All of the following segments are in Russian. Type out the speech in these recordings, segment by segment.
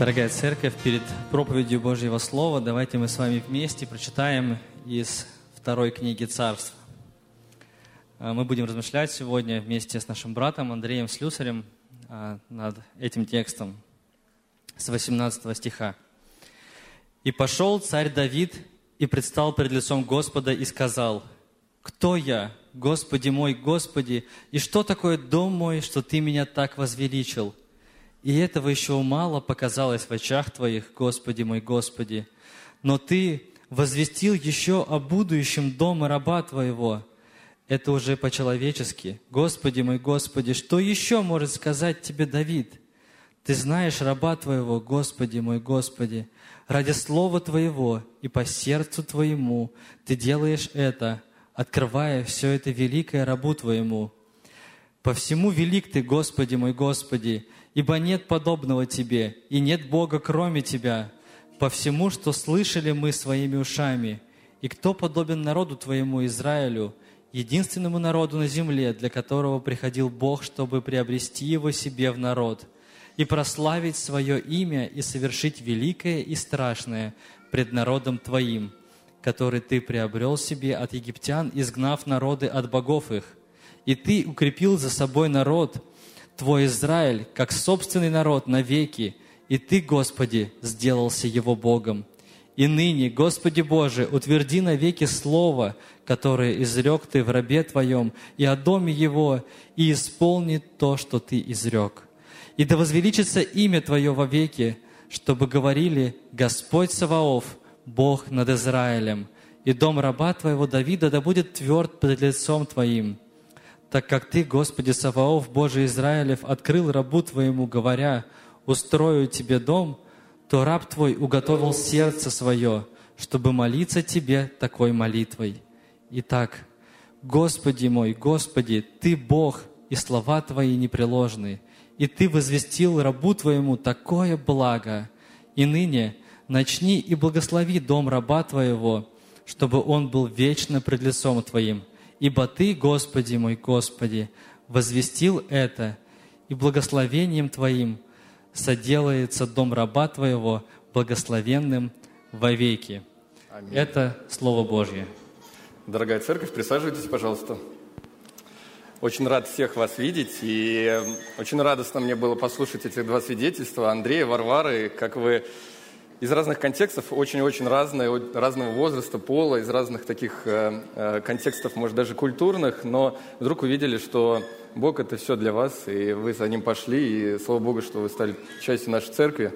Дорогая церковь, перед проповедью Божьего Слова давайте мы с вами вместе прочитаем из второй книги Царств. А, мы будем размышлять сегодня вместе с нашим братом Андреем Слюсарем а, над этим текстом с 18 стиха. «И пошел царь Давид и предстал пред лицом Господа и сказал, «Кто я, Господи мой, Господи, и что такое дом мой, что Ты меня так возвеличил? И этого еще мало показалось в очах Твоих, Господи мой, Господи. Но Ты возвестил еще о будущем дома раба Твоего. Это уже по-человечески. Господи мой, Господи, что еще может сказать Тебе Давид? Ты знаешь раба Твоего, Господи мой, Господи, ради слова Твоего и по сердцу Твоему Ты делаешь это, открывая все это великое рабу Твоему. По всему велик Ты, Господи мой, Господи, ибо нет подобного Тебе, и нет Бога, кроме Тебя, по всему, что слышали мы своими ушами. И кто подобен народу Твоему Израилю, единственному народу на земле, для которого приходил Бог, чтобы приобрести его себе в народ, и прославить свое имя и совершить великое и страшное пред народом Твоим, который Ты приобрел себе от египтян, изгнав народы от богов их. И Ты укрепил за собой народ – Твой Израиль, как собственный народ навеки, и Ты, Господи, сделался его Богом. И ныне, Господи Боже, утверди навеки Слово, которое изрек Ты в рабе Твоем, и о доме его, и исполни то, что Ты изрек. И да возвеличится имя Твое вовеки, чтобы говорили «Господь Саваоф, Бог над Израилем, и дом раба Твоего Давида да будет тверд пред лицом Твоим, так как Ты, Господи Саваоф, Божий Израилев, открыл рабу Твоему, говоря, «Устрою Тебе дом», то раб Твой уготовил сердце свое, чтобы молиться Тебе такой молитвой. Итак, Господи мой, Господи, Ты Бог, и слова Твои непреложны, и Ты возвестил рабу Твоему такое благо. И ныне начни и благослови дом раба Твоего, чтобы он был вечно пред лицом Твоим, Ибо Ты, Господи мой, Господи, возвестил это, и благословением Твоим соделается дом раба Твоего благословенным вовеки. Аминь. Это Слово Божье. Дорогая церковь, присаживайтесь, пожалуйста. Очень рад всех вас видеть, и очень радостно мне было послушать эти два свидетельства Андрея, Варвары, как вы из разных контекстов, очень-очень разные, разного возраста, пола, из разных таких э, э, контекстов, может, даже культурных, но вдруг увидели, что Бог – это все для вас, и вы за Ним пошли, и слава Богу, что вы стали частью нашей церкви.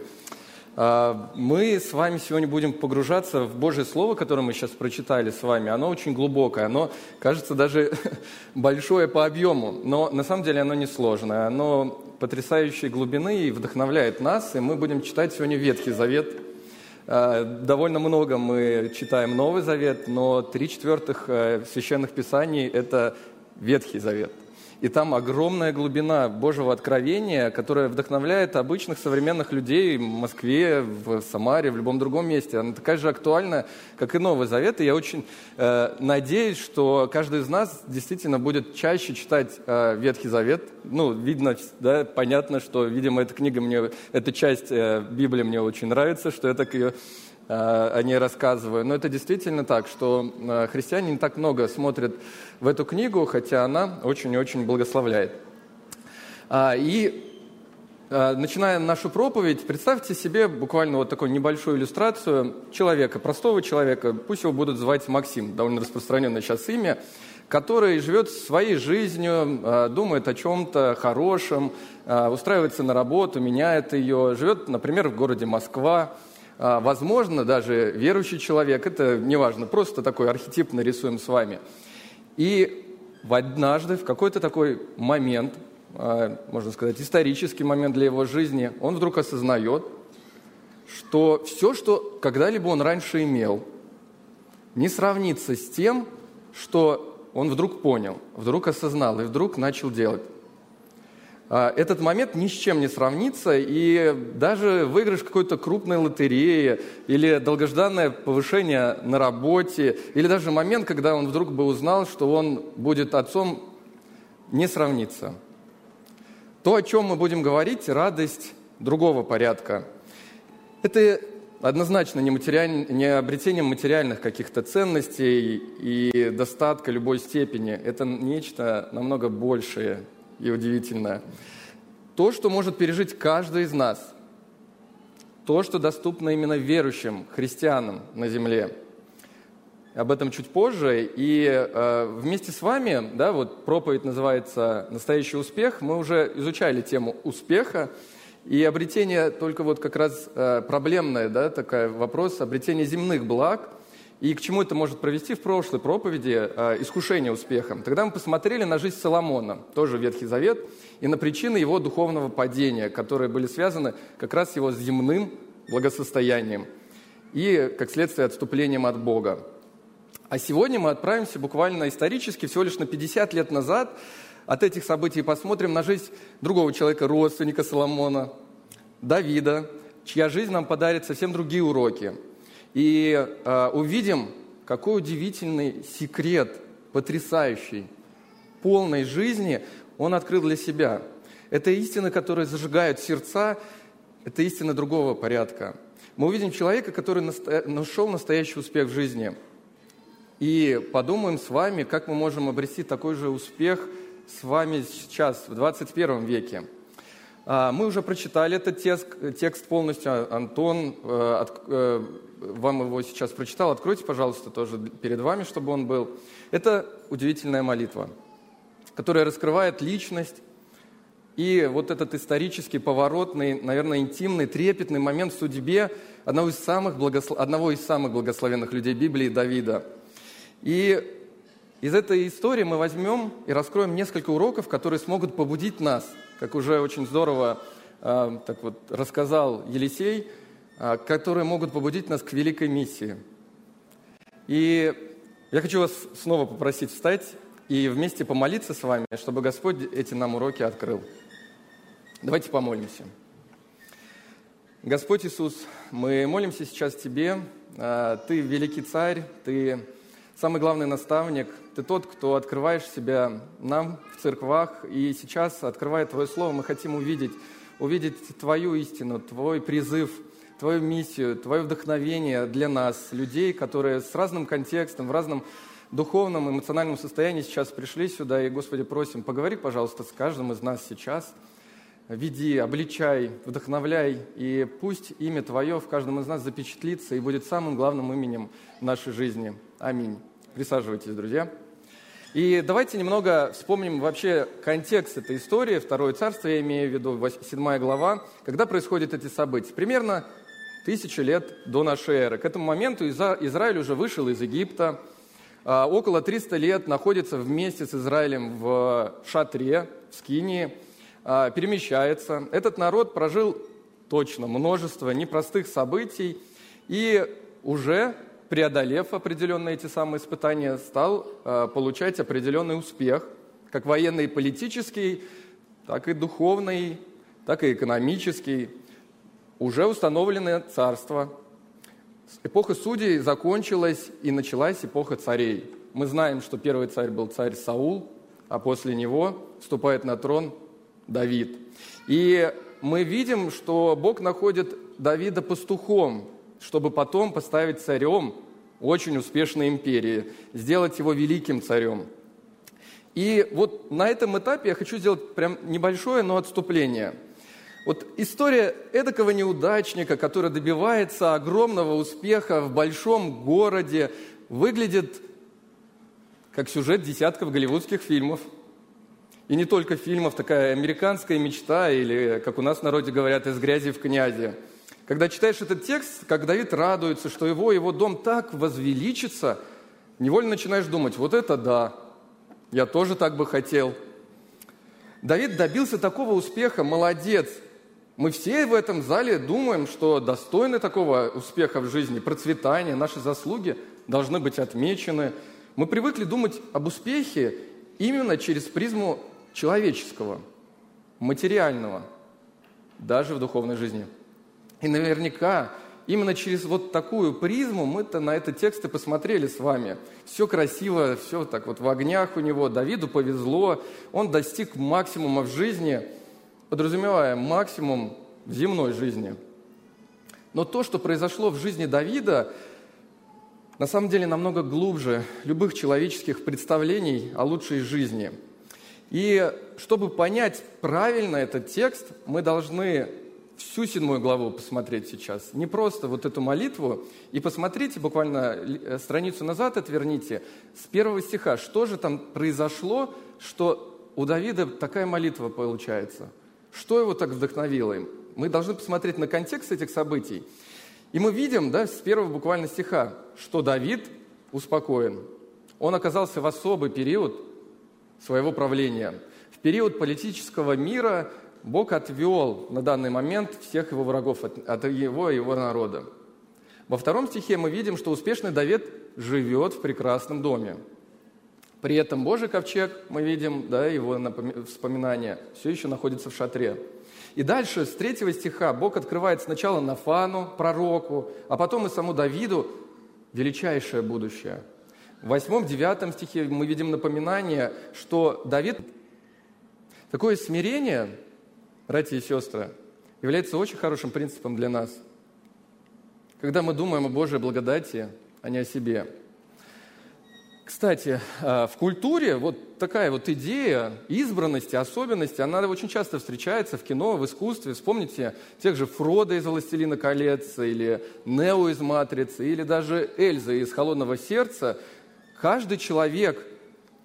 Э, мы с вами сегодня будем погружаться в Божье Слово, которое мы сейчас прочитали с вами. Оно очень глубокое, оно кажется даже большое по объему, но на самом деле оно не сложное. Оно потрясающей глубины и вдохновляет нас, и мы будем читать сегодня Ветхий Завет – довольно много мы читаем Новый Завет, но три четвертых э, священных писаний – это Ветхий Завет. И там огромная глубина Божьего откровения, которая вдохновляет обычных современных людей в Москве, в Самаре, в любом другом месте. Она такая же актуальна, как и Новый Завет. И я очень э, надеюсь, что каждый из нас действительно будет чаще читать э, Ветхий Завет. Ну, видно, да, понятно, что, видимо, эта книга мне, эта часть э, Библии мне очень нравится, что я так ее о ней рассказываю. Но это действительно так, что э, христиане не так много смотрят в эту книгу, хотя она очень и очень благословляет. А, и э, начиная нашу проповедь, представьте себе буквально вот такую небольшую иллюстрацию человека, простого человека, пусть его будут звать Максим, довольно распространенное сейчас имя, который живет своей жизнью, думает о чем-то хорошем, устраивается на работу, меняет ее, живет, например, в городе Москва, а, возможно, даже верующий человек, это неважно, просто такой архетип нарисуем с вами. И однажды, в какой-то такой момент, а, можно сказать, исторический момент для его жизни, он вдруг осознает, что все, что когда-либо он раньше имел, не сравнится с тем, что он вдруг понял, вдруг осознал и вдруг начал делать. А, этот момент ни с чем не сравнится, и даже выигрыш какой-то крупной лотереи или долгожданное повышение на работе, или даже момент, когда он вдруг бы узнал, что он будет отцом, не сравнится. То, о чем мы будем говорить, радость другого порядка. Это однозначно не, материаль... не обретение материальных каких-то ценностей и достатка любой степени. Это нечто намного большее и удивительное. То, что может пережить каждый из нас, то, что доступно именно верующим христианам на земле. Об этом чуть позже. И э, вместе с вами, да, вот проповедь называется «Настоящий успех». Мы уже изучали тему успеха. И обретение только вот как раз э, проблемное, да, такой вопрос обретения земных благ. И к чему это может провести в прошлой проповеди э, искушение успехом. Тогда мы посмотрели на жизнь Соломона, тоже Ветхий Завет, и на причины его духовного падения, которые были связаны как раз с его земным благосостоянием и, как следствие, отступлением от Бога. А сегодня мы отправимся буквально исторически, всего лишь на 50 лет назад, от этих событий посмотрим на жизнь другого человека, родственника Соломона, Давида, чья жизнь нам подарит совсем другие уроки. И э, увидим, какой удивительный секрет, потрясающий, полной жизни он открыл для себя. Это истины, которые зажигают сердца, это истина другого порядка. Мы увидим человека, который нашел настоящий успех в жизни. И подумаем с вами, как мы можем обрести такой же успех – с вами сейчас, в 21 веке. А, мы уже прочитали этот текст, текст полностью. Антон э, э, вам его сейчас прочитал. Откройте, пожалуйста, тоже перед вами, чтобы он был. Это удивительная молитва, которая раскрывает личность и вот этот исторический, поворотный, наверное, интимный, трепетный момент в судьбе одного из самых, благослов... одного из самых благословенных людей Библии, Давида. И из этой истории мы возьмем и раскроем несколько уроков, которые смогут побудить нас, как уже очень здорово э, так вот рассказал Елисей, которые могут побудить нас к великой миссии. И я хочу вас снова попросить встать и вместе помолиться с вами, чтобы Господь эти нам уроки открыл. Давайте помолимся. Господь Иисус, мы молимся сейчас Тебе. А, ты великий царь, Ты самый главный наставник, ты тот, кто открываешь себя нам в церквах, и сейчас, открывая Твое Слово, мы хотим увидеть, увидеть Твою истину, Твой призыв, Твою миссию, Твое вдохновение для нас, людей, которые с разным контекстом, в разном духовном, эмоциональном состоянии сейчас пришли сюда, и, Господи, просим, поговори, пожалуйста, с каждым из нас сейчас, веди, обличай, вдохновляй, и пусть имя Твое в каждом из нас запечатлится и будет самым главным именем нашей жизни. Аминь. Присаживайтесь, друзья. И давайте немного вспомним вообще контекст этой истории, Второе царство, я имею в виду, 7 глава, когда происходят эти события. Примерно тысячи лет до нашей эры. К этому моменту Израиль уже вышел из Египта, а, около 300 лет находится вместе с Израилем в шатре, в Скинии, а, перемещается. Этот народ прожил точно множество непростых событий и уже преодолев определенные эти самые испытания, стал э, получать определенный успех, как военный и политический, так и духовный, так и экономический. Уже установленное царство. Эпоха судей закончилась и началась эпоха царей. Мы знаем, что первый царь был царь Саул, а после него вступает на трон Давид. И мы видим, что Бог находит Давида пастухом, чтобы потом поставить царем очень успешной империи, сделать его великим царем. И вот на этом этапе я хочу сделать прям небольшое, но отступление. Вот история эдакого неудачника, который добивается огромного успеха в большом городе, выглядит как сюжет десятков голливудских фильмов. И не только фильмов, такая американская мечта, или, как у нас в народе говорят, из грязи в князи – когда читаешь этот текст, как Давид радуется, что его, его дом так возвеличится, невольно начинаешь думать, вот это да, я тоже так бы хотел. Давид добился такого успеха, молодец. Мы все в этом зале думаем, что достойны такого успеха в жизни, процветания, наши заслуги должны быть отмечены. Мы привыкли думать об успехе именно через призму человеческого, материального, даже в духовной жизни. И наверняка именно через вот такую призму мы-то на этот текст и посмотрели с вами. Все красиво, все так вот в огнях у него. Давиду повезло, он достиг максимума в жизни, подразумевая максимум в земной жизни. Но то, что произошло в жизни Давида, на самом деле намного глубже любых человеческих представлений о лучшей жизни. И чтобы понять правильно этот текст, мы должны всю седьмую главу посмотреть сейчас. Не просто вот эту молитву. И посмотрите, буквально э, страницу назад отверните, с первого стиха, что же там произошло, что у Давида такая молитва получается. Что его так вдохновило? Мы должны посмотреть на контекст этих событий. И мы видим, да, с первого буквально стиха, что Давид успокоен. Он оказался в особый период своего правления. В период политического мира Бог отвел на данный момент всех его врагов от, от его и его народа. Во втором стихе мы видим, что успешный Давид живет в прекрасном доме. При этом Божий ковчег, мы видим, да, его вспоминание, все еще находится в шатре. И дальше, с третьего стиха, Бог открывает сначала Нафану, пророку, а потом и саму Давиду величайшее будущее. В восьмом-девятом стихе мы видим напоминание, что Давид... Такое смирение, братья и сестры, является очень хорошим принципом для нас. Когда мы думаем о Божьей благодати, а не о себе. Кстати, а, в культуре вот такая вот идея избранности, особенности, она очень часто встречается в кино, в искусстве. Вспомните тех же Фрода из «Властелина колец», или Нео из «Матрицы», или даже Эльза из «Холодного сердца». Каждый человек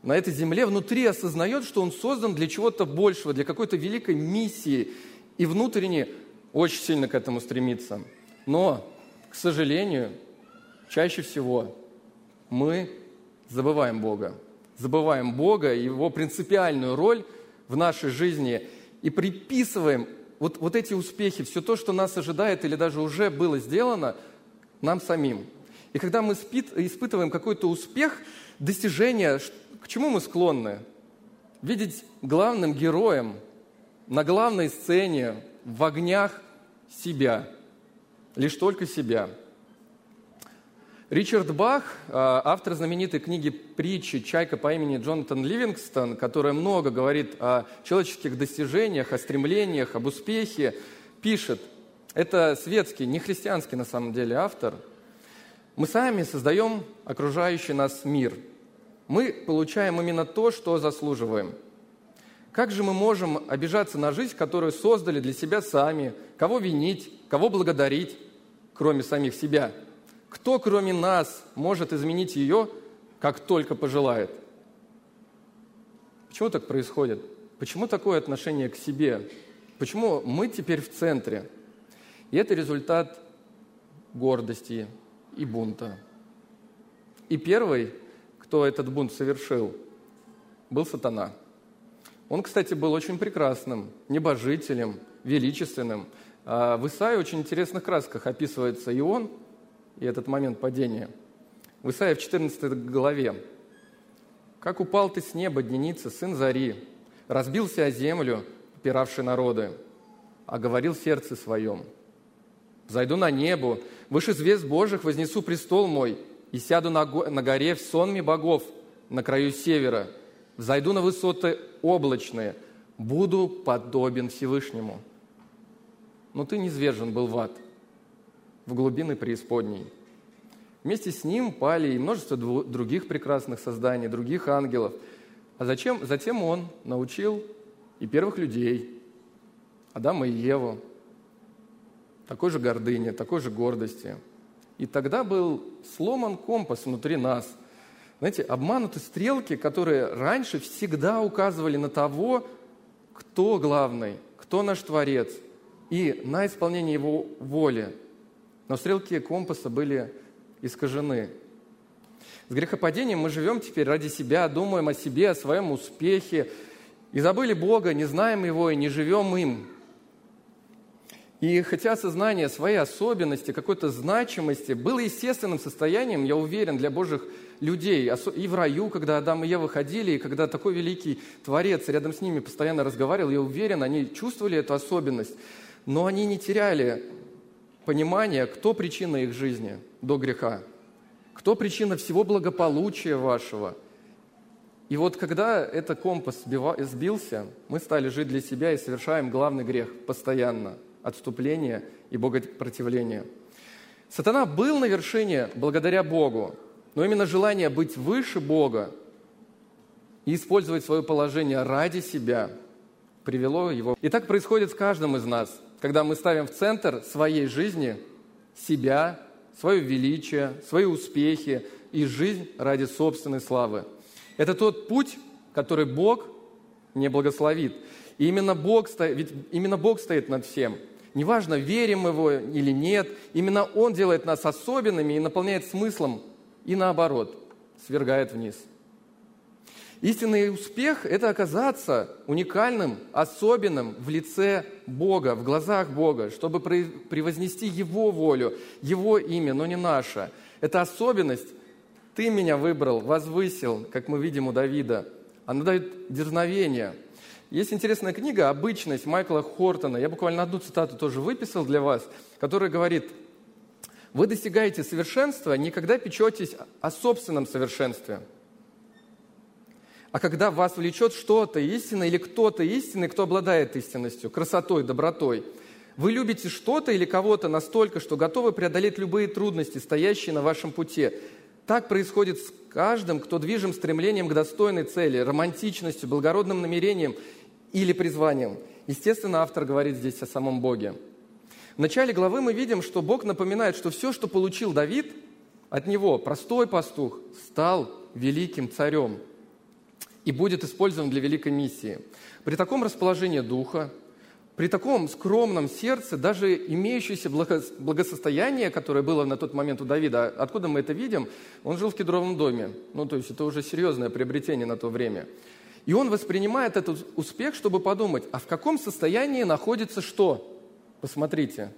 на этой земле внутри осознает, что он создан для чего-то большего, для какой-то великой миссии, и внутренне очень сильно к этому стремится. Но, к сожалению, чаще всего мы забываем Бога. Забываем Бога Его принципиальную роль в нашей жизни и приписываем вот, вот эти успехи, все то, что нас ожидает или даже уже было сделано, нам самим. И когда мы спит, испытываем какой-то успех, достижение, к чему мы склонны? Видеть главным героем на главной сцене в огнях себя, лишь только себя. Ричард Бах, а, автор знаменитой книги «Притчи. Чайка по имени Джонатан Ливингстон», которая много говорит о человеческих достижениях, о стремлениях, об успехе, пишет, это светский, не христианский на самом деле автор, мы сами создаем окружающий нас мир – мы получаем именно то, что заслуживаем. Как же мы можем обижаться на жизнь, которую создали для себя сами? Кого винить, кого благодарить, кроме самих себя? Кто, кроме нас, может изменить ее, как только пожелает? Почему так происходит? Почему такое отношение к себе? Почему мы теперь в центре? И это результат гордости и бунта. И первый кто этот бунт совершил, был сатана. Он, кстати, был очень прекрасным, небожителем, величественным. А в Исаии очень интересных красках описывается и он, и этот момент падения. В Исаии в 14 главе. «Как упал ты с неба, дненица, сын зари, разбился о землю, попиравший народы, а говорил в сердце своем, «Зайду на небо, выше звезд Божьих вознесу престол мой, и сяду на, на горе в сонме богов на краю севера, зайду на высоты облачные, буду подобен Всевышнему. Но ты низвержен был в ад, в глубины преисподней. Вместе с ним пали и множество других прекрасных созданий, других ангелов. А зачем? Затем он научил и первых людей, Адама и Еву, такой же гордыне, такой же гордости – и тогда был сломан компас внутри нас. Знаете, обмануты стрелки, которые раньше всегда указывали на того, кто главный, кто наш Творец, и на исполнение Его воли. Но стрелки компаса были искажены. С грехопадением мы живем теперь ради себя, думаем о себе, о своем успехе, и забыли Бога, не знаем Его и не живем им. И хотя осознание своей особенности, какой-то значимости было естественным состоянием, я уверен, для Божьих людей, и в раю, когда Адам и Ева ходили, и когда такой великий Творец рядом с ними постоянно разговаривал, я уверен, они чувствовали эту особенность, но они не теряли понимания, кто причина их жизни до греха, кто причина всего благополучия вашего. И вот когда этот компас сбился, мы стали жить для себя и совершаем главный грех постоянно – отступления и богопротивления. Сатана был на вершине благодаря Богу, но именно желание быть выше Бога и использовать свое положение ради себя привело его. И так происходит с каждым из нас, когда мы ставим в центр своей жизни себя, свое величие, свои успехи и жизнь ради собственной славы. Это тот путь, который Бог не благословит. И именно Бог, ведь именно Бог стоит над всем. Неважно, верим мы его или нет, именно Он делает нас особенными и наполняет смыслом, и наоборот, свергает вниз. Истинный успех – это оказаться уникальным, особенным в лице Бога, в глазах Бога, чтобы превознести Его волю, Его имя, но не наше. Это особенность «Ты меня выбрал, возвысил», как мы видим у Давида. Она дает дерзновение. Есть интересная книга «Обычность» Майкла Хортона. Я буквально одну цитату тоже выписал для вас, которая говорит, «Вы достигаете совершенства, никогда печетесь о собственном совершенстве» а когда вас влечет что-то истинное или кто-то истинный, кто обладает истинностью, красотой, добротой. Вы любите что-то или кого-то настолько, что готовы преодолеть любые трудности, стоящие на вашем пути. Так происходит с каждым, кто движим стремлением к достойной цели, романтичностью, благородным намерением или призванием. Естественно, автор говорит здесь о самом Боге. В начале главы мы видим, что Бог напоминает, что все, что получил Давид, от него, простой пастух, стал великим царем – и будет использован для великой миссии. При таком расположении духа, при таком скромном сердце, даже имеющееся благосостояние, которое было на тот момент у Давида, откуда мы это видим? Он жил в кедровом доме. Ну, то есть это уже серьезное приобретение на то время. И он воспринимает этот успех, чтобы подумать, а в каком состоянии находится что? Посмотрите,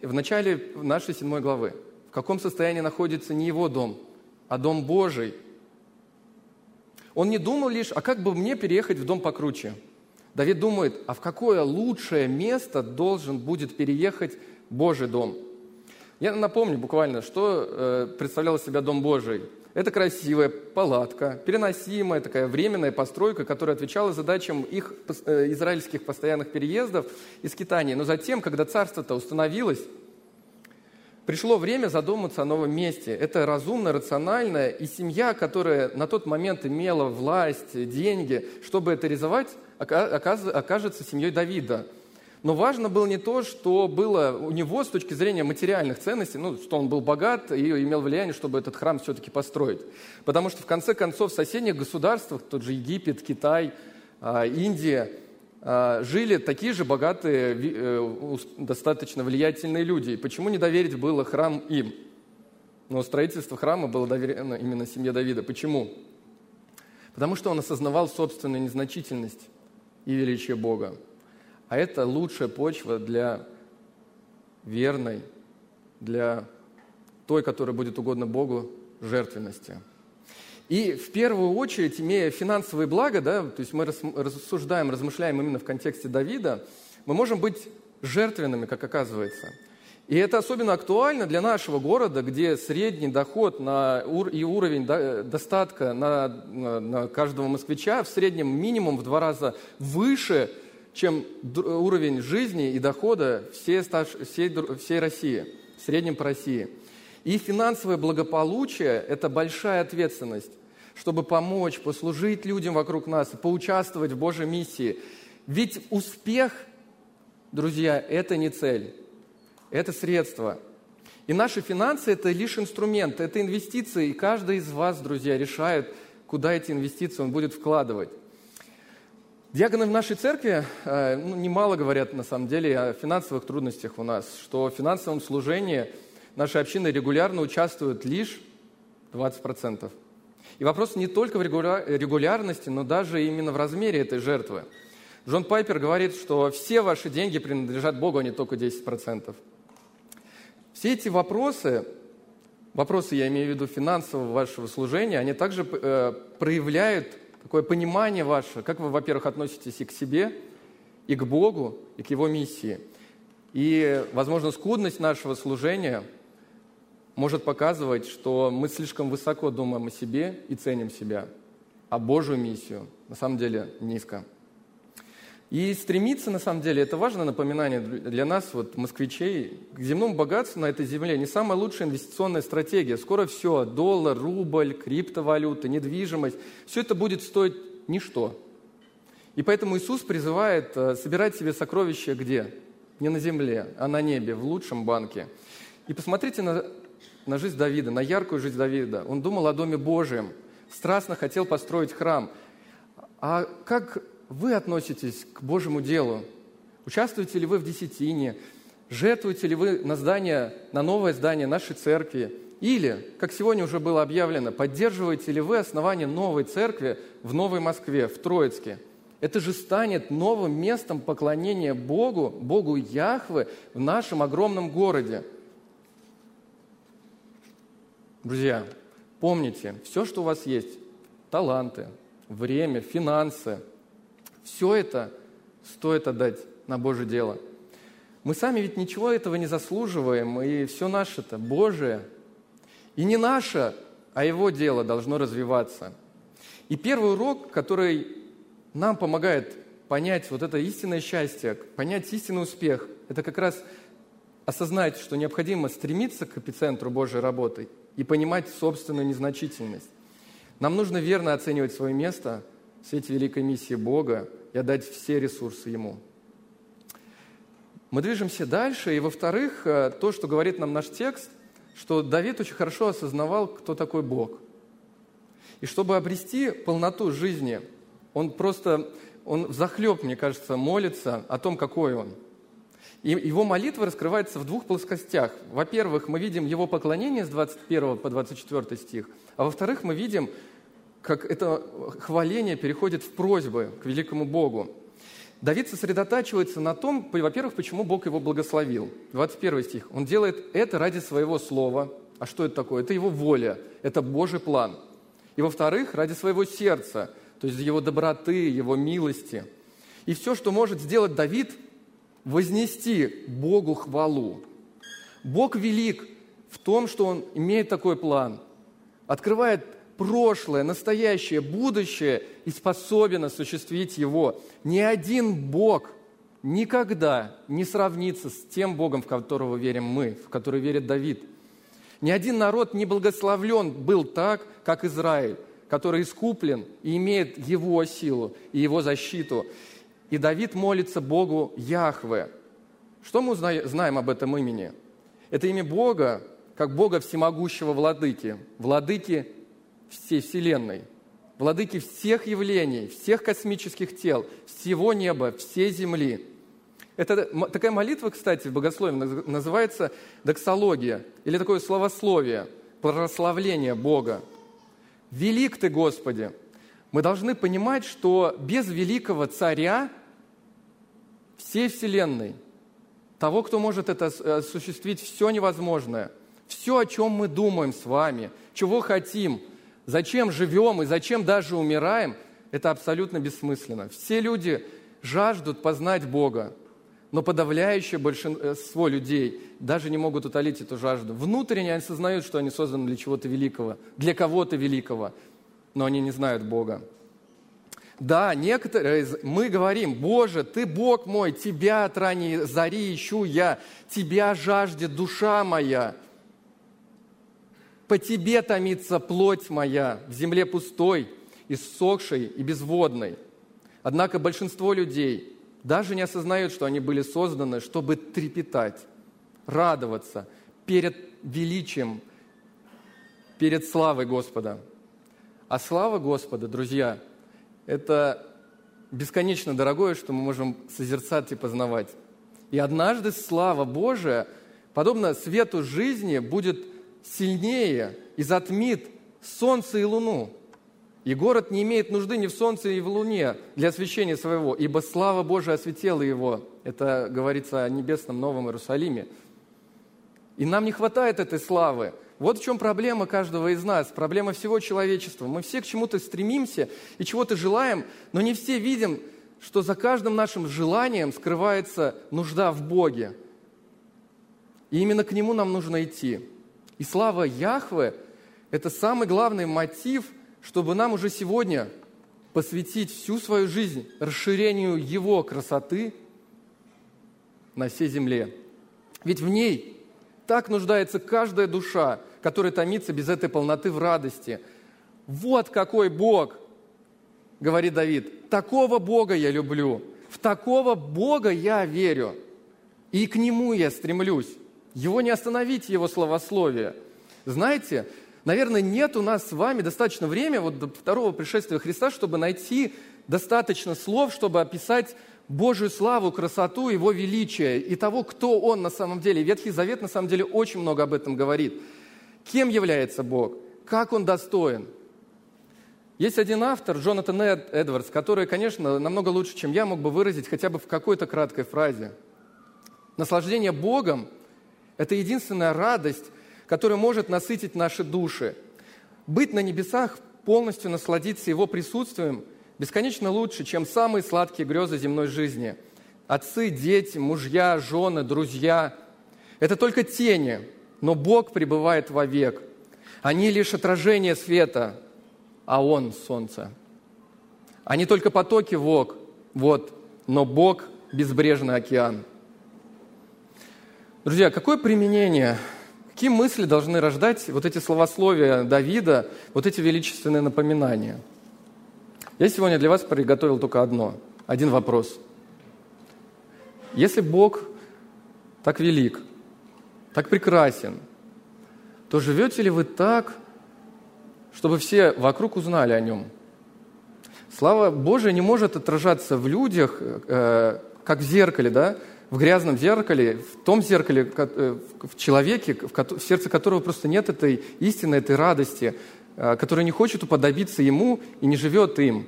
в начале нашей седьмой главы. В каком состоянии находится не его дом, а дом Божий – он не думал лишь, а как бы мне переехать в дом покруче? Давид думает, а в какое лучшее место должен будет переехать Божий дом? Я напомню буквально, что э, представлял себя Дом Божий. Это красивая палатка, переносимая такая временная постройка, которая отвечала задачам их э, израильских постоянных переездов и скитаний. Но затем, когда царство-то установилось, пришло время задуматься о новом месте. Это разумно, рационально, и семья, которая на тот момент имела власть, деньги, чтобы это реализовать, окажется семьей Давида. Но важно было не то, что было у него с точки зрения материальных ценностей, ну, что он был богат и имел влияние, чтобы этот храм все-таки построить. Потому что, в конце концов, в соседних государствах, тот же Египет, Китай, а, Индия – жили такие же богатые, э, достаточно влиятельные люди. И почему не доверить было храм им? Но строительство храма было доверено именно семье Давида. Почему? Потому что он осознавал собственную незначительность и величие Бога. А это лучшая почва для верной, для той, которая будет угодно Богу, жертвенности – и в первую очередь, имея финансовые блага, да, то есть мы рассуждаем, размышляем именно в контексте Давида, мы можем быть жертвенными, как оказывается. И это особенно актуально для нашего города, где средний доход на, и уровень достатка на, на, на каждого москвича в среднем минимум в два раза выше, чем уровень жизни и дохода всей, всей, всей России, в среднем по России. И финансовое благополучие – это большая ответственность чтобы помочь, послужить людям вокруг нас, поучаствовать в Божьей миссии. Ведь успех, друзья, это не цель, это средство. И наши финансы – это лишь инструмент, это инвестиции, и каждый из вас, друзья, решает, куда эти инвестиции он будет вкладывать. Диаконы в нашей церкви э, ну, немало говорят, на самом деле, о финансовых трудностях у нас, что в финансовом служении наши общины регулярно участвуют лишь 20%. И вопрос не только в регулярности, но даже именно в размере этой жертвы. Джон Пайпер говорит, что все ваши деньги принадлежат Богу, а не только 10%. Все эти вопросы, вопросы, я имею в виду финансового вашего служения, они также э, проявляют такое понимание ваше, как вы, во-первых, относитесь и к себе, и к Богу, и к Его миссии. И, возможно, скудность нашего служения – может показывать, что мы слишком высоко думаем о себе и ценим себя, а Божью миссию на самом деле низко. И стремиться, на самом деле, это важное напоминание для нас, вот, москвичей, к земному богатству на этой земле не самая лучшая инвестиционная стратегия. Скоро все, доллар, рубль, криптовалюта, недвижимость, все это будет стоить ничто. И поэтому Иисус призывает э, собирать себе сокровища где? Не на земле, а на небе, в лучшем банке. И посмотрите на, на жизнь Давида, на яркую жизнь Давида. Он думал о Доме Божьем, страстно хотел построить храм. А как вы относитесь к Божьему делу? Участвуете ли вы в десятине? Жертвуете ли вы на здание, на новое здание нашей церкви? Или, как сегодня уже было объявлено, поддерживаете ли вы основание новой церкви в Новой Москве, в Троицке? Это же станет новым местом поклонения Богу, Богу Яхвы в нашем огромном городе. Друзья, помните, все, что у вас есть, таланты, время, финансы – все это стоит отдать на Божье дело. Мы сами ведь ничего этого не заслуживаем, и все наше-то Божие. И не наше, а Его дело должно развиваться. И первый урок, который нам помогает понять вот это истинное счастье, понять истинный успех, это как раз осознать, что необходимо стремиться к эпицентру Божьей работы и понимать собственную незначительность. Нам нужно верно оценивать свое место в свете великой миссии Бога и отдать все ресурсы Ему. Мы движемся дальше, и во-вторых, э, то, что говорит нам наш текст, что Давид очень хорошо осознавал, кто такой Бог. И чтобы обрести полноту жизни, он просто, он захлеб, мне кажется, молится о том, какой он. И его молитва раскрывается в двух плоскостях. Во-первых, мы видим его поклонение с 21 по 24 стих, а во-вторых, мы видим как это хваление переходит в просьбы к великому Богу. Давид сосредотачивается на том, во-первых, почему Бог его благословил. 21 стих. Он делает это ради своего слова. А что это такое? Это его воля, это Божий план. И во-вторых, ради своего сердца, то есть его доброты, его милости. И все, что может сделать Давид, вознести Богу хвалу. Бог велик в том, что Он имеет такой план, открывает прошлое, настоящее, будущее и способен осуществить его. Ни один Бог никогда не сравнится с тем Богом, в которого верим мы, в который верит Давид. Ни один народ не благословлен был так, как Израиль, который искуплен и имеет его силу и его защиту. И Давид молится Богу Яхве. Что мы знаем об этом имени? Это имя Бога, как Бога всемогущего владыки, владыки всей Вселенной, владыки всех явлений, всех космических тел, всего неба, всей земли. Это, такая молитва, кстати, в богословии называется доксология, или такое словословие, прославление Бога. «Велик Ты, Господи!» Мы должны понимать, что без великого царя всей Вселенной, того, кто может это осуществить все невозможное, все, о чем мы думаем с вами, чего хотим – зачем живем и зачем даже умираем, это абсолютно бессмысленно. Все люди жаждут познать Бога, но подавляющее большинство людей даже не могут утолить эту жажду. Внутренне они осознают, что они созданы для чего-то великого, для кого-то великого, но они не знают Бога. Да, некоторые, мы говорим, Боже, Ты Бог мой, Тебя от ранней зари ищу я, Тебя жаждет душа моя – по тебе томится плоть моя в земле пустой, иссохшей и безводной. Однако большинство людей даже не осознают, что они были созданы, чтобы трепетать, радоваться перед величием, перед славой Господа. А слава Господа, друзья, это бесконечно дорогое, что мы можем созерцать и познавать. И однажды слава Божия, подобно свету жизни, будет сильнее и затмит солнце и луну. И город не имеет нужды ни в солнце, ни в луне для освящения своего, ибо слава Божия осветила его. Это говорится о небесном Новом Иерусалиме. И нам не хватает этой славы. Вот в чем проблема каждого из нас, проблема всего человечества. Мы все к чему-то стремимся и чего-то желаем, но не все видим, что за каждым нашим желанием скрывается нужда в Боге. И именно к Нему нам нужно идти. И слава Яхве – это самый главный мотив, чтобы нам уже сегодня посвятить всю свою жизнь расширению Его красоты на всей земле. Ведь в ней так нуждается каждая душа, которая томится без этой полноты в радости. Вот какой Бог, говорит Давид, такого Бога я люблю, в такого Бога я верю, и к Нему я стремлюсь. Его не остановить, Его словословие. Знаете, наверное, нет у нас с вами достаточно времени вот до второго пришествия Христа, чтобы найти достаточно слов, чтобы описать Божию славу, красоту, Его величие и того, кто Он на самом деле. Ветхий Завет на самом деле очень много об этом говорит. Кем является Бог? Как Он достоин? Есть один автор, Джонатан Эдвардс, который, конечно, намного лучше, чем я, мог бы выразить хотя бы в какой-то краткой фразе. Наслаждение Богом – это единственная радость, которая может насытить наши души. Быть на небесах, полностью насладиться Его присутствием бесконечно лучше, чем самые сладкие грезы земной жизни. Отцы, дети, мужья, жены, друзья – это только тени, но Бог пребывает вовек. Они лишь отражение света, а Он – солнце. Они только потоки вод, вот, но Бог – безбрежный океан. Друзья, какое применение Какие мысли должны рождать вот эти словословия Давида, вот эти величественные напоминания? Я сегодня для вас приготовил только одно, один вопрос. Если Бог так велик, так прекрасен, то живете ли вы так, чтобы все вокруг узнали о нем? Слава Божия не может отражаться в людях, э, как в зеркале, да? в грязном зеркале, в том зеркале, э, в человеке, в сердце которого просто нет этой истины, этой радости, э, который не хочет уподобиться Ему и не живет им.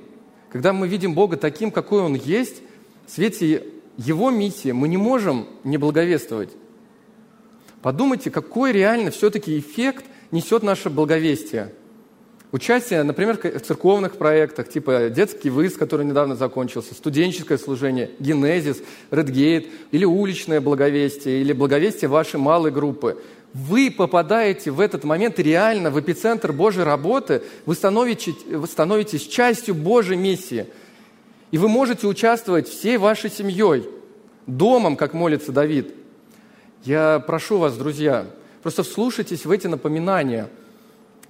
Когда мы видим Бога таким, какой Он есть, в свете Его миссии мы не можем не благовествовать. Подумайте, какой реально все-таки эффект несет наше благовестие – Участие, например, в церковных проектах, типа детский выезд, который недавно закончился, студенческое служение, генезис, редгейт, или уличное благовестие, или благовестие вашей малой группы. Вы попадаете в этот момент реально в эпицентр Божьей работы, вы становитесь, вы становитесь частью Божьей миссии. И вы можете участвовать всей вашей семьей, домом, как молится Давид. Я прошу вас, друзья, просто вслушайтесь в эти напоминания –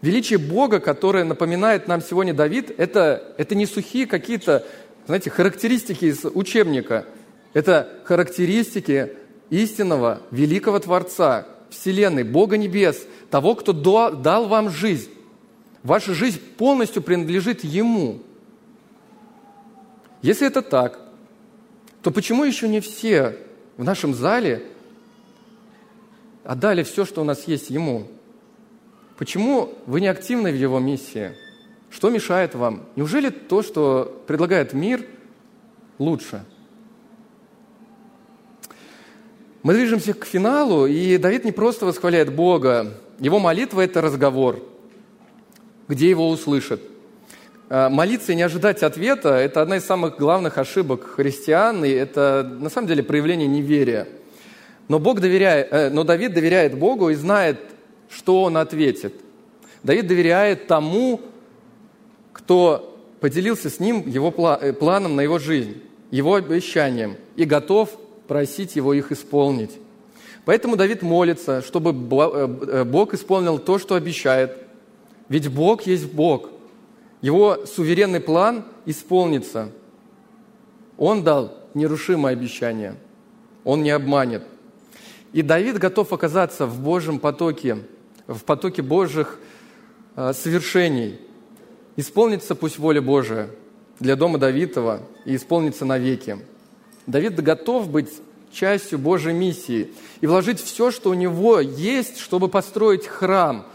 Величие Бога, которое напоминает нам сегодня Давид, это, это не сухие какие-то, знаете, характеристики из учебника. Это характеристики истинного великого Творца, Вселенной, Бога Небес, того, кто дал вам жизнь. Ваша жизнь полностью принадлежит Ему. Если это так, то почему еще не все в нашем зале отдали все, что у нас есть Ему? Почему вы не активны в его миссии? Что мешает вам? Неужели то, что предлагает мир, лучше? Мы движемся к финалу, и Давид не просто восхваляет Бога. Его молитва – это разговор, где его услышат. А, молиться и не ожидать ответа – это одна из самых главных ошибок христиан, и это на самом деле проявление неверия. Но, Бог доверяет, э, но Давид доверяет Богу и знает, что он ответит. Давид доверяет тому, кто поделился с ним его э, планом на его жизнь, его обещанием, и готов просить его их исполнить. Поэтому Давид молится, чтобы э, Бог исполнил то, что обещает. Ведь Бог есть Бог. Его суверенный план исполнится. Он дал нерушимое обещание. Он не обманет. И Давид готов оказаться в Божьем потоке – в потоке Божьих а, совершений. Исполнится пусть воля Божия для дома Давидова и исполнится навеки. Давид готов быть частью Божьей миссии и вложить все, что у него есть, чтобы построить храм,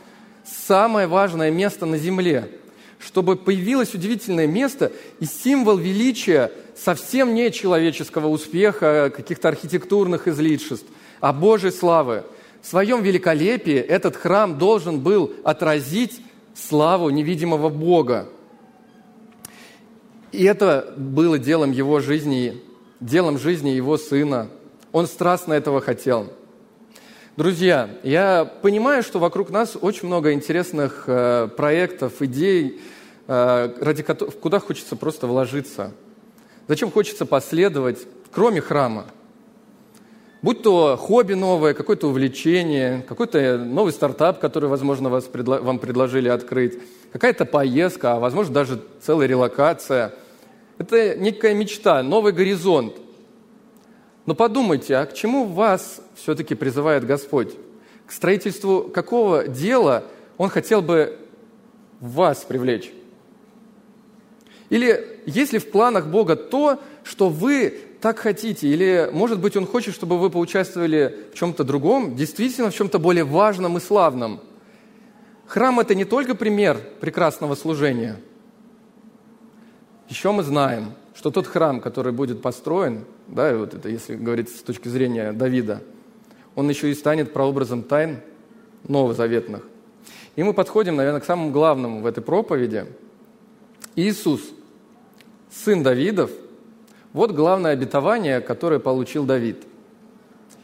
самое важное место на земле, чтобы появилось удивительное место и символ величия совсем не человеческого успеха, каких-то архитектурных излишеств, а Божьей славы – в своем великолепии этот храм должен был отразить славу невидимого Бога. И это было делом его жизни, делом жизни его сына. Он страстно этого хотел. Друзья, я понимаю, что вокруг нас очень много интересных э, проектов, идей, э, ради куда хочется просто вложиться. Зачем хочется последовать, кроме храма? Будь то хобби новое, какое-то увлечение, какой-то новый стартап, который, возможно, вас, вам предложили открыть, какая-то поездка, а, возможно, даже целая релокация. Это некая мечта, новый горизонт. Но подумайте, а к чему вас все-таки призывает Господь? К строительству какого дела Он хотел бы вас привлечь? Или есть ли в планах Бога то, что вы так хотите? Или, может быть, Он хочет, чтобы вы поучаствовали в чем-то другом, действительно в чем-то более важном и славном? Храм – это не только пример прекрасного служения. Еще мы знаем, что тот храм, который будет построен, да, вот это, если говорить с точки зрения Давида, он еще и станет прообразом тайн новозаветных. И мы подходим, наверное, к самому главному в этой проповеди. Иисус, сын Давидов – вот главное обетование, которое получил Давид.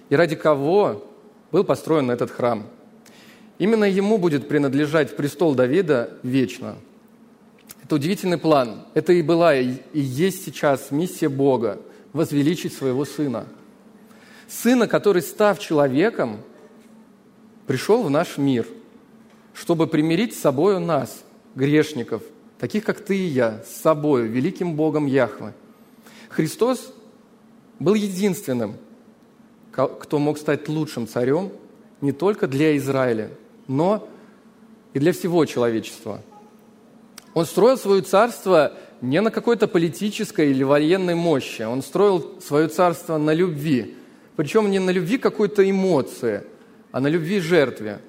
И ради кого был построен этот храм. Именно ему будет принадлежать престол Давида вечно. Это удивительный план. Это и была, и есть сейчас миссия Бога – возвеличить своего Сына. Сына, который, став человеком, пришел в наш мир, чтобы примирить с собою нас, грешников, таких, как ты и я, с собой, великим Богом Яхве – Христос был единственным, кто мог стать лучшим царем не только для Израиля, но и для всего человечества. Он строил свое царство не на какой-то политической или военной мощи, он строил свое царство на любви. Причем не на любви какой-то эмоции, а на любви жертве.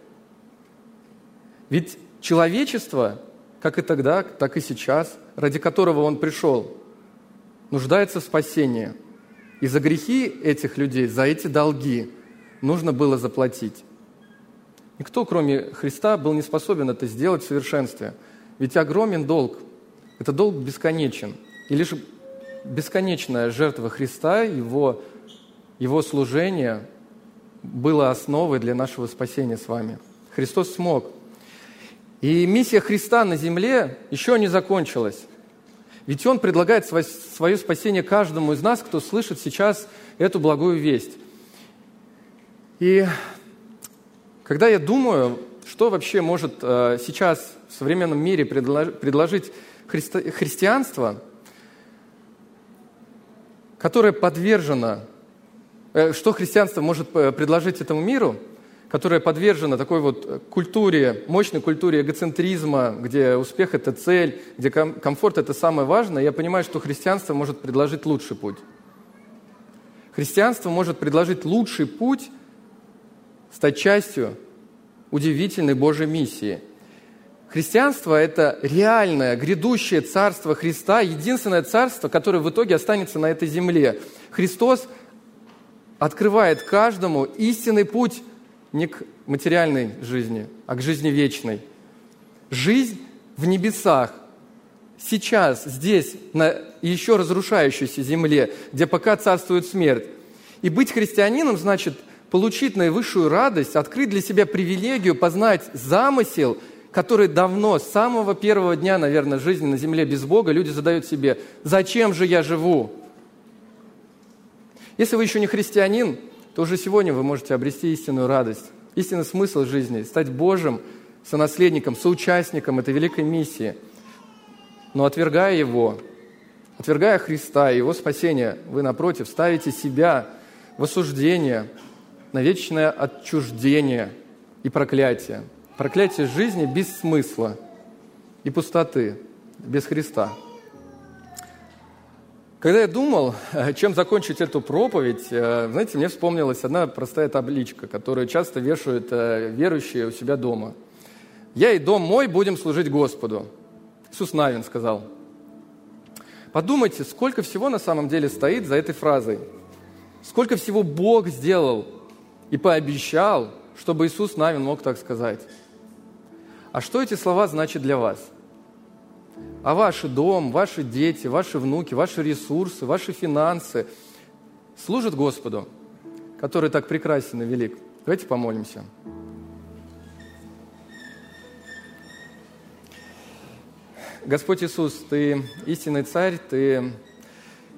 Ведь человечество, как и тогда, так и сейчас, ради которого он пришел, нуждается в спасении. И за грехи этих людей, за эти долги нужно было заплатить. Никто, кроме Христа, был не способен это сделать в совершенстве. Ведь огромен долг. Это долг бесконечен. И лишь бесконечная жертва Христа, его, его служение было основой для нашего спасения с вами. Христос смог. И миссия Христа на земле еще не закончилась. Ведь Он предлагает свое спасение каждому из нас, кто слышит сейчас эту благую весть. И когда я думаю, что вообще может э, сейчас в современном мире предложить христи христианство, которое подвержено, э, что христианство может э, предложить этому миру – которая подвержена такой вот культуре, мощной культуре эгоцентризма, где успех – это цель, где комфорт – это самое важное, я понимаю, что христианство может предложить лучший путь. Христианство может предложить лучший путь стать частью удивительной Божьей миссии. Христианство – это реальное, грядущее царство Христа, единственное царство, которое в итоге останется на этой земле. Христос открывает каждому истинный путь не к материальной жизни, а к жизни вечной. Жизнь в небесах, сейчас, здесь, на еще разрушающейся земле, где пока царствует смерть. И быть христианином значит получить наивысшую радость, открыть для себя привилегию, познать замысел, который давно, с самого первого дня, наверное, жизни на земле без Бога, люди задают себе, зачем же я живу? Если вы еще не христианин, то уже сегодня вы можете обрести истинную радость, истинный смысл жизни, стать Божьим сонаследником, соучастником этой великой миссии. Но отвергая Его, отвергая Христа и Его спасение, вы, напротив, ставите себя в осуждение, на вечное отчуждение и проклятие. Проклятие жизни без смысла и пустоты, без Христа – когда я думал, э, чем закончить эту проповедь, э, знаете, мне вспомнилась одна простая табличка, которую часто вешают э, верующие у себя дома. «Я и дом мой будем служить Господу». Иисус Навин сказал. Подумайте, сколько всего на самом деле стоит за этой фразой. Сколько всего Бог сделал и пообещал, чтобы Иисус Навин мог так сказать. А что эти слова значат для вас – а ваш дом, ваши дети, ваши внуки, ваши ресурсы, ваши финансы служат Господу, который так прекрасен и велик. Давайте помолимся. Господь Иисус, Ты истинный Царь, Ты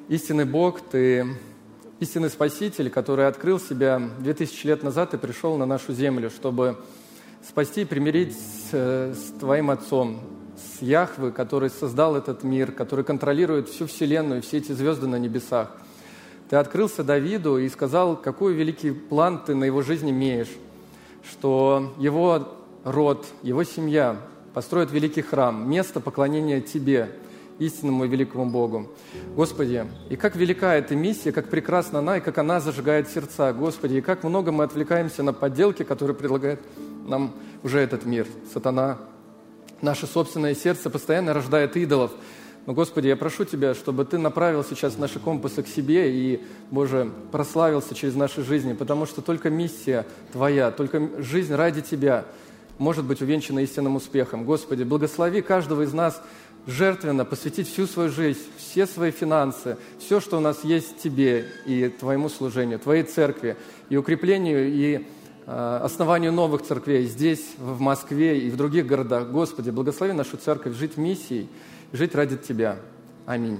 истинный Бог, Ты истинный Спаситель, который открыл себя 2000 лет назад и пришел на нашу землю, чтобы спасти и примирить с, с Твоим Отцом, Яхвы, который создал этот мир, который контролирует всю Вселенную, все эти звезды на небесах. Ты открылся Давиду и сказал, какой великий план ты на его жизнь имеешь, что его род, его семья построят великий храм, место поклонения Тебе, истинному и великому Богу. Господи, и как велика эта миссия, как прекрасна она, и как она зажигает сердца. Господи, и как много мы отвлекаемся на подделки, которые предлагает нам уже этот мир, сатана. Наше собственное сердце постоянно рождает идолов. Но, Господи, я прошу Тебя, чтобы Ты направил сейчас наши компасы к себе и, Боже, прославился через наши жизни, потому что только миссия Твоя, только жизнь ради Тебя может быть увенчана истинным успехом. Господи, благослови каждого из нас жертвенно посвятить всю свою жизнь, все свои финансы, все, что у нас есть Тебе и Твоему служению, Твоей церкви, и укреплению, и основанию новых церквей здесь, в Москве и в других городах. Господи, благослови нашу церковь жить миссией, жить ради Тебя. Аминь.